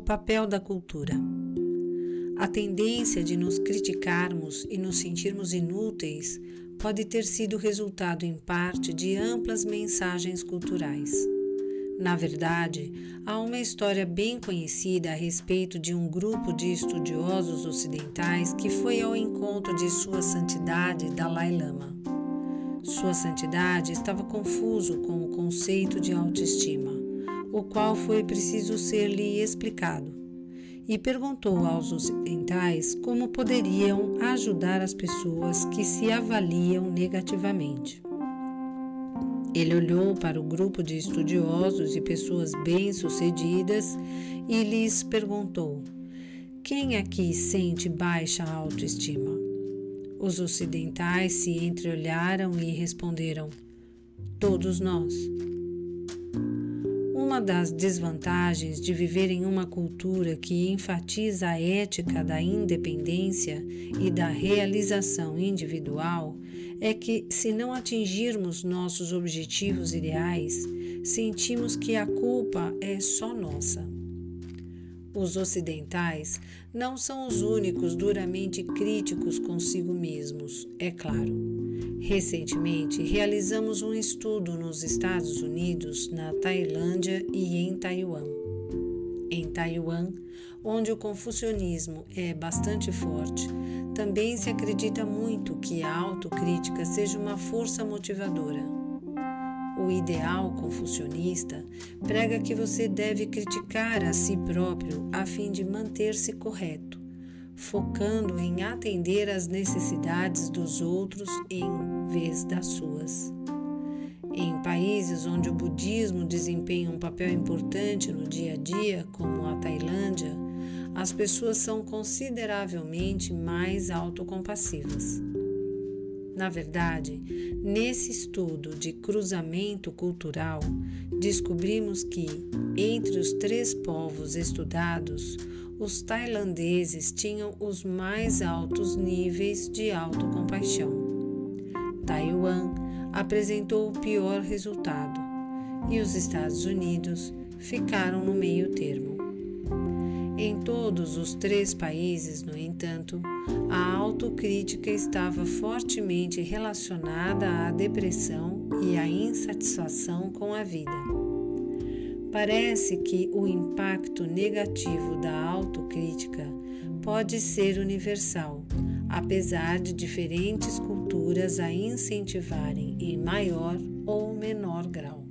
papel da cultura. A tendência de nos criticarmos e nos sentirmos inúteis pode ter sido resultado em parte de amplas mensagens culturais. Na verdade, há uma história bem conhecida a respeito de um grupo de estudiosos ocidentais que foi ao encontro de Sua Santidade Dalai Lama. Sua Santidade estava confuso com o conceito de autoestima, o qual foi preciso ser-lhe explicado, e perguntou aos ocidentais como poderiam ajudar as pessoas que se avaliam negativamente. Ele olhou para o grupo de estudiosos e pessoas bem-sucedidas e lhes perguntou: Quem aqui sente baixa autoestima? Os ocidentais se entreolharam e responderam: Todos nós. Uma das desvantagens de viver em uma cultura que enfatiza a ética da independência e da realização individual é que, se não atingirmos nossos objetivos ideais, sentimos que a culpa é só nossa. Os ocidentais não são os únicos duramente críticos consigo mesmos, é claro. Recentemente, realizamos um estudo nos Estados Unidos, na Tailândia e em Taiwan. Em Taiwan, onde o confucionismo é bastante forte, também se acredita muito que a autocrítica seja uma força motivadora. O ideal confucionista prega que você deve criticar a si próprio a fim de manter-se correto, focando em atender às necessidades dos outros em vez das suas. Em países onde o budismo desempenha um papel importante no dia a dia, como a Tailândia, as pessoas são consideravelmente mais autocompassivas. Na verdade, nesse estudo de cruzamento cultural, descobrimos que, entre os três povos estudados, os tailandeses tinham os mais altos níveis de autocompaixão. Taiwan apresentou o pior resultado e os Estados Unidos ficaram no meio termo. Em todos os três países, no entanto, a autocrítica estava fortemente relacionada à depressão e à insatisfação com a vida. Parece que o impacto negativo da autocrítica pode ser universal, apesar de diferentes culturas a incentivarem em maior ou menor grau.